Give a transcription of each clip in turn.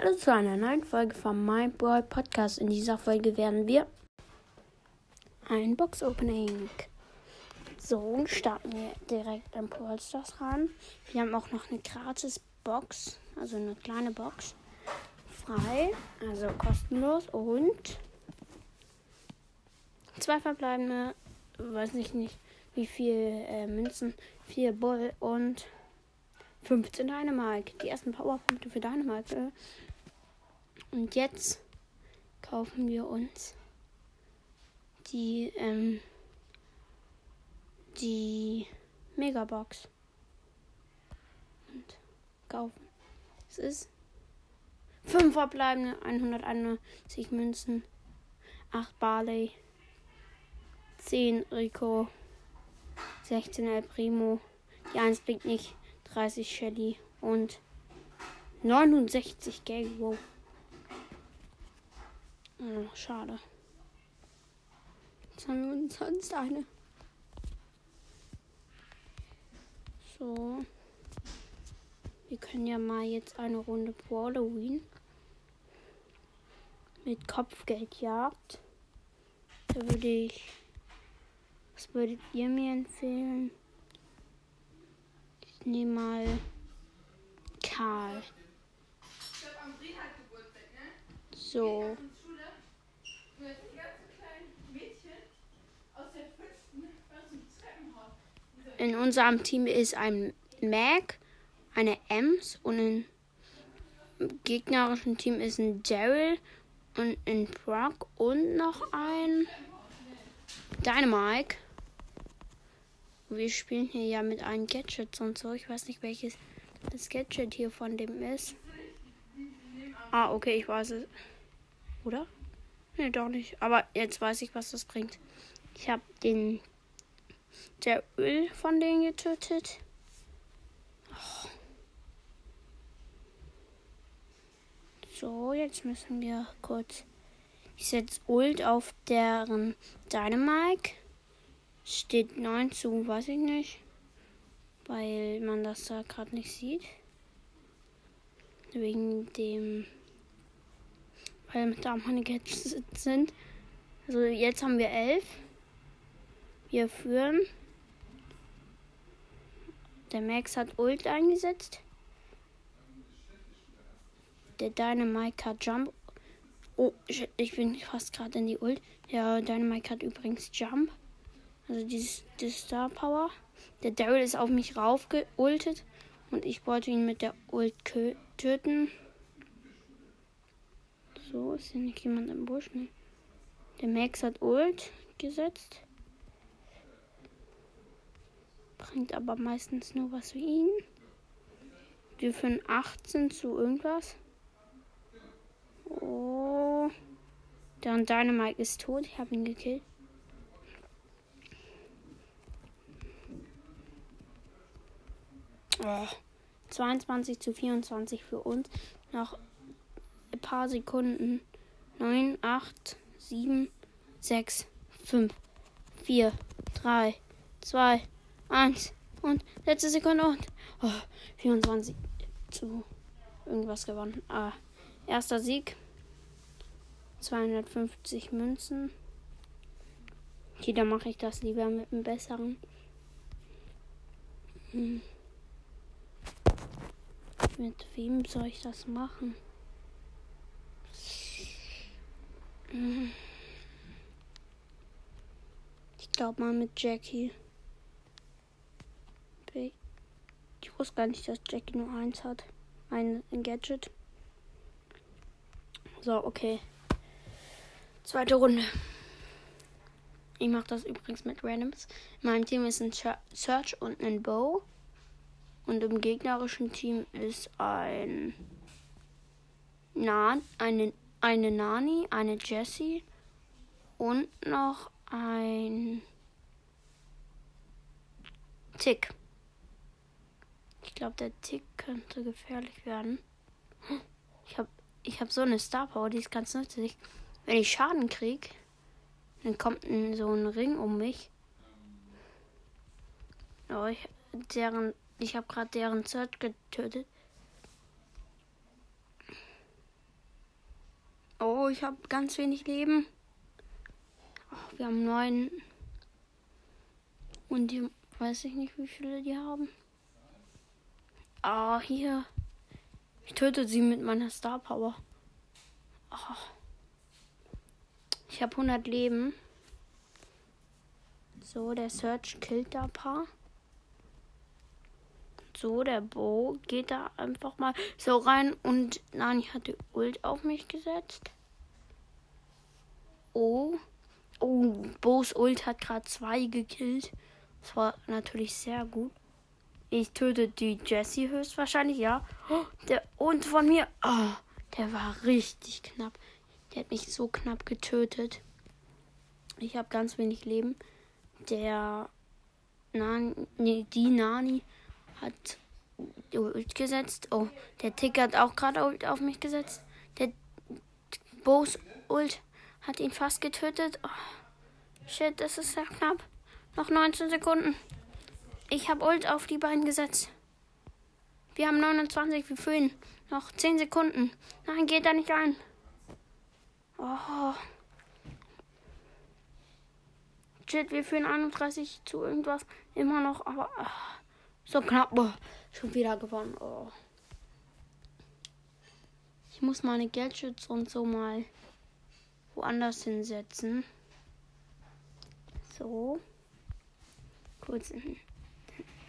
Hallo zu einer neuen Folge vom My Boy Podcast. In dieser Folge werden wir ein Box Opening. So, starten wir direkt am Polsters ran. Wir haben auch noch eine gratis Box, also eine kleine Box. Frei, also kostenlos und zwei verbleibende, weiß ich nicht wie viel äh, Münzen, vier Bull und 15 Dynamite. Die ersten Powerpunkte für Dynamite. Und jetzt kaufen wir uns die, ähm, die Megabox. Und kaufen. Es ist 5 verbleibende, 191 Münzen, 8 Barley, 10 Rico, 16 El Primo, die 1 blinkt nicht, 30 Shelly und 69 Geld. Wow. Oh, schade. Jetzt haben wir uns sonst eine. So. Wir können ja mal jetzt eine Runde Halloween mit Kopfgeldjagd. Da würde ich. Was würdet ihr mir empfehlen? Nehme mal Karl. So. In unserem Team ist ein Mac, eine Ems und im gegnerischen Team ist ein Daryl und ein Brock und noch ein Dynamite. Wir spielen hier ja mit einem Gadget und so. Ich weiß nicht, welches das Gadget hier von dem ist. Ah, okay, ich weiß es. Oder? Nee, doch nicht. Aber jetzt weiß ich, was das bringt. Ich habe den der Öl von denen getötet. Oh. So, jetzt müssen wir kurz. Ich setze Ult auf deren Dynamite. Steht 9 zu, weiß ich nicht. Weil man das da gerade nicht sieht. Wegen dem. Weil da meine Gadgets sind. Also jetzt haben wir 11. Wir führen. Der Max hat Ult eingesetzt. Der Dynamite hat Jump. Oh, ich bin fast gerade in die Ult. Der Dynamite hat übrigens Jump. Also dieses, dieses Star Power. Der Daryl ist auf mich raufgeultet. Und ich wollte ihn mit der Ult töten. So, ist hier nicht jemand im Busch? Ne? Der Max hat Ult gesetzt. Bringt aber meistens nur was für ihn. Wir führen 18 zu irgendwas. Oh. Der Dynamite ist tot. Ich habe ihn gekillt. 22 zu 24 für uns. Noch ein paar Sekunden. 9, 8, 7, 6, 5, 4, 3, 2, 1 und letzte Sekunde und oh, 24 zu irgendwas gewonnen. Ah, erster Sieg. 250 Münzen. Okay, dann mache ich das lieber mit einem besseren. Hm. Mit wem soll ich das machen? Ich glaube mal mit Jackie. Ich wusste gar nicht, dass Jackie nur eins hat. Ein, ein Gadget. So, okay. Zweite Runde. Ich mache das übrigens mit Randoms. In meinem Team ist ein Search und ein Bow. Und im gegnerischen Team ist ein Na eine, eine Nani, eine Jessie und noch ein Tick. Ich glaube, der Tick könnte gefährlich werden. Ich habe ich hab so eine Star Power, die ist ganz nützlich. Wenn ich Schaden kriege, dann kommt so ein Ring um mich. Oh, ich, deren, ich habe gerade deren Search getötet. Oh, ich habe ganz wenig Leben. Oh, wir haben neun. Und die weiß ich nicht, wie viele die haben. Ah, hier. Ich töte sie mit meiner Star Power. Oh. Ich habe 100 Leben. So, der Search killt da ein paar. So, der Bo geht da einfach mal so rein und Nani hat die Ult auf mich gesetzt. Oh. Oh, Bo's Ult hat gerade zwei gekillt. Das war natürlich sehr gut. Ich töte die Jessie höchstwahrscheinlich, ja. Oh, der und von mir. Oh, der war richtig knapp. Der hat mich so knapp getötet. Ich habe ganz wenig Leben. Der Nani, nee, die Nani hat Ult gesetzt. Oh, der Tick hat auch gerade Ult auf mich gesetzt. Der Bo's Ult hat ihn fast getötet. Oh, shit, das ist sehr knapp. Noch 19 Sekunden. Ich habe Ult auf die beiden gesetzt. Wir haben 29, wir fühlen. Noch 10 Sekunden. Nein, geht da nicht rein. Oh. Shit, wir führen 31 zu irgendwas. Immer noch, aber. Ach. So knapp. Boah, schon wieder gewonnen. Oh. Ich muss meine Gadgets und so mal woanders hinsetzen. So. Kurz in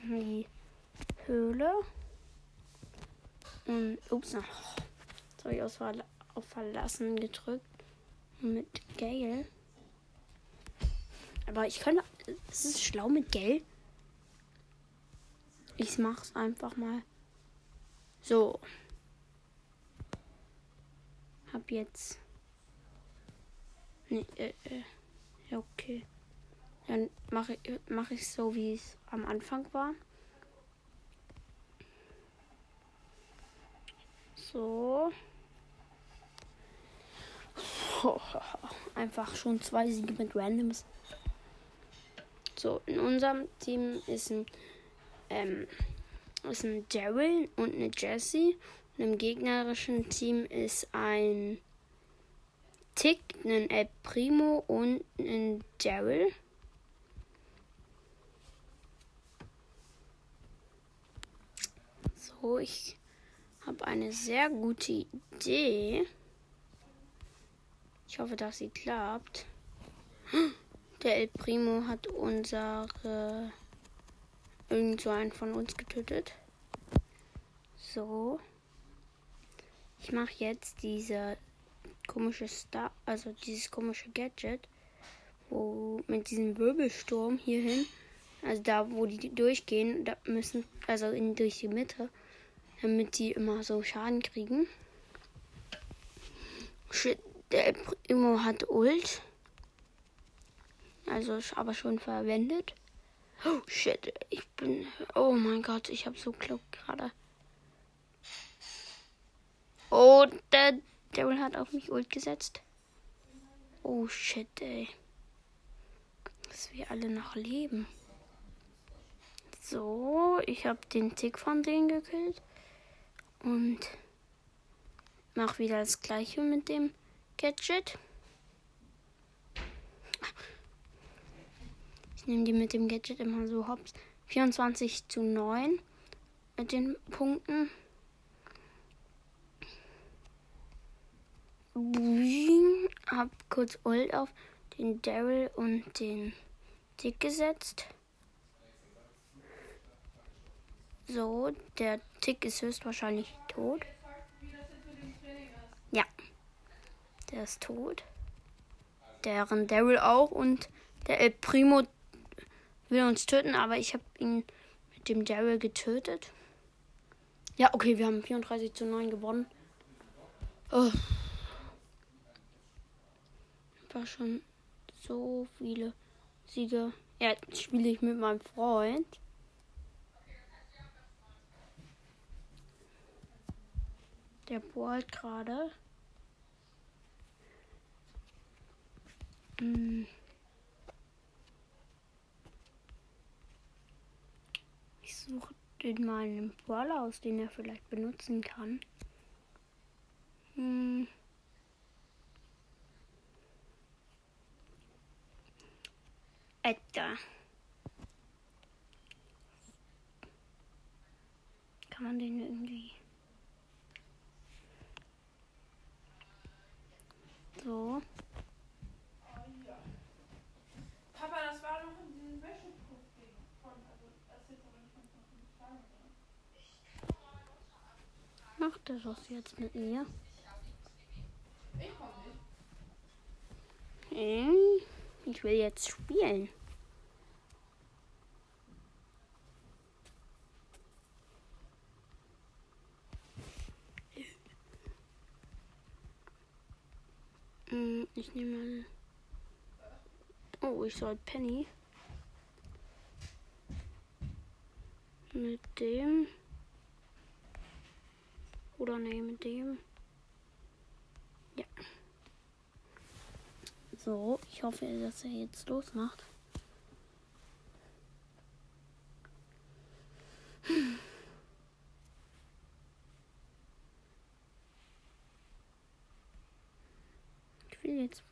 die Höhle. Und, ups, noch. Jetzt habe ich aus Ver auf Verlassen gedrückt. Mit Gale. Aber ich könnte. Es ist schlau mit Gale. Ich mach's einfach mal. So. Hab jetzt. Nee, äh, äh. Ja, okay. Dann mache ich mach ich so, wie es am Anfang war. So. Einfach schon zwei Siege mit Randoms. So, in unserem Team ist ein ähm, ist ein Daryl und eine Jessie. Und im gegnerischen Team ist ein Tick, ein El Primo und ein Daryl. So, ich habe eine sehr gute Idee. Ich hoffe, dass sie klappt. Der El Primo hat unsere irgend so einen von uns getötet. So. Ich mache jetzt diese komische Star, also dieses komische Gadget, wo mit diesem Wirbelsturm hierhin, also da, wo die durchgehen, da müssen, also in, durch die Mitte, damit die immer so Schaden kriegen. Shit, der Primo hat Ult. Also aber schon verwendet. Oh shit, ich bin. Oh mein Gott, ich habe so Glück gerade. Oh, der Daryl hat auf mich Ult gesetzt. Oh shit, ey. Dass wir alle noch leben. So, ich habe den Tick von denen gekillt. Und mach wieder das gleiche mit dem Gadget. Nehme die mit dem Gadget immer so hops. 24 zu 9 mit den Punkten. Hab kurz Ult auf den Daryl und den Tick gesetzt. So, der Tick ist höchstwahrscheinlich tot. Ja, der ist tot. Deren Daryl auch und der El Primo will uns töten, aber ich habe ihn mit dem Daryl getötet. Ja, okay, wir haben 34 zu 9 gewonnen. Oh. War schon so viele Siege. Ja, jetzt spiele ich mit meinem Freund. Der bohrt gerade. Hm. suche den mal einen Brawler aus, den er vielleicht benutzen kann. Hm. Edgar. Kann man den irgendwie. So. Papa, das war doch... Macht er das jetzt mit mir? Hm, Ich will jetzt spielen. Hm, Ich nehme mal. Oh, ich soll Penny. Mit dem. Oder nee, mit dem. Ja. So, ich hoffe, dass er jetzt losmacht. Ich will jetzt.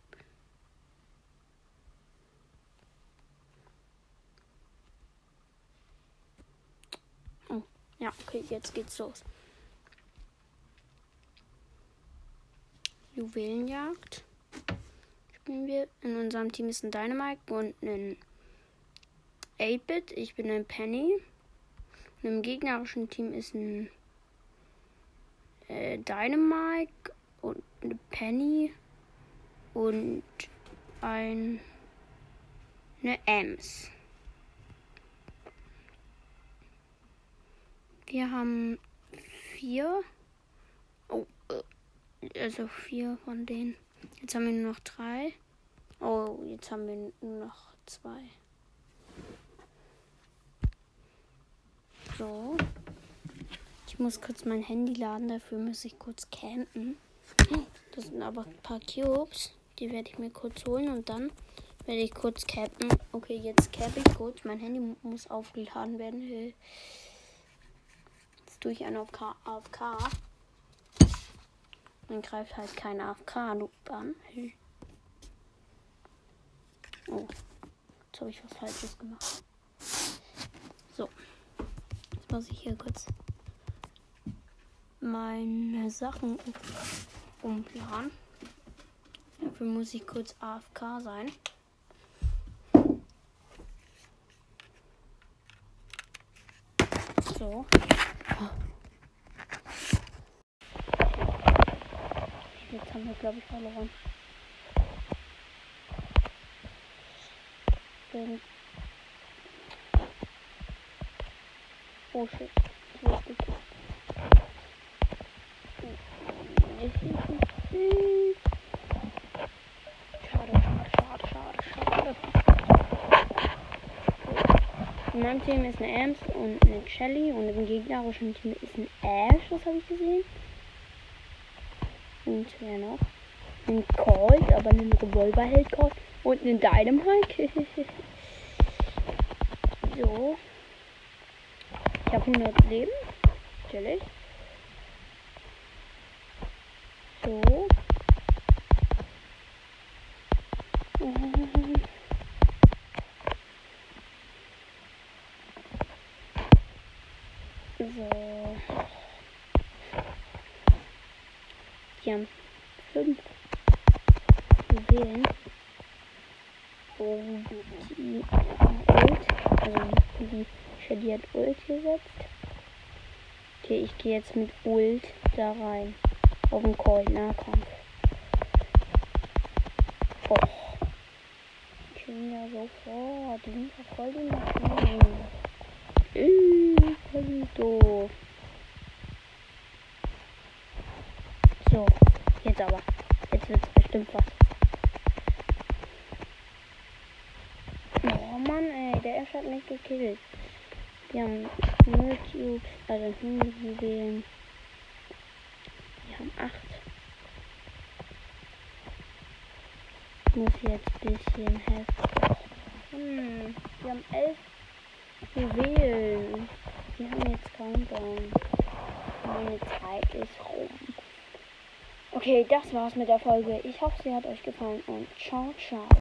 Oh, ja, okay, jetzt geht's los. Juwelenjagd spielen wir. In unserem Team ist ein Dynamite und ein 8-Bit. Ich bin ein Penny. Und im gegnerischen Team ist ein äh, Dynamite und eine Penny und ein eine Ems. Wir haben vier. Oh, also vier von denen. Jetzt haben wir nur noch drei. Oh, jetzt haben wir nur noch zwei. So. Ich muss kurz mein Handy laden, dafür muss ich kurz campen. Das sind aber ein paar Cubes. Die werde ich mir kurz holen und dann werde ich kurz campen. Okay, jetzt campe ich kurz. Mein Handy mu- muss aufgeladen werden. Jetzt tue ich einen AFK. AFK. Dann greift halt kein AFK-Noob an. Oh, jetzt habe ich was Falsches gemacht. So, jetzt muss ich hier kurz meine Sachen umplanen. Dafür muss ich kurz AFK sein. So. Jetzt haben wir, glaube ich, verloren. Ähm. Oh shit. Schade, schade, schade, schade, schade. In meinem Team ist eine Ems und eine Shelly und im gegnerischen Team ist ein Ash, das habe ich gesehen. Und wer noch? Ein Colt, aber einen Revolver hält Colt. Und einen Dynamite. so. Ich habe 100 Leben. Natürlich. So. Und So. Die haben fünf Juwelen. Und die haben Ult. Also die Shelly hat Ult gesetzt. Okay, ich gehe jetzt mit Ult da rein. Auf den Call Nahkampf. Och. Schon ja sofort. Die sind ja voll die Maschinen. Äh, voll doof. So, jetzt aber. Jetzt wird's bestimmt was. Oh Mann, ey, der Ash hat mich gekillt. Wir haben 0 Cubes, also 100 Juwelen. Wir haben 8. Ich muss jetzt ein bisschen helfen. Hm, wir haben 11 Juwelen. Wir haben jetzt Countdown. Meine Zeit ist rum. Okay, das war's mit der Folge. Ich hoffe, sie hat euch gefallen und ciao, ciao.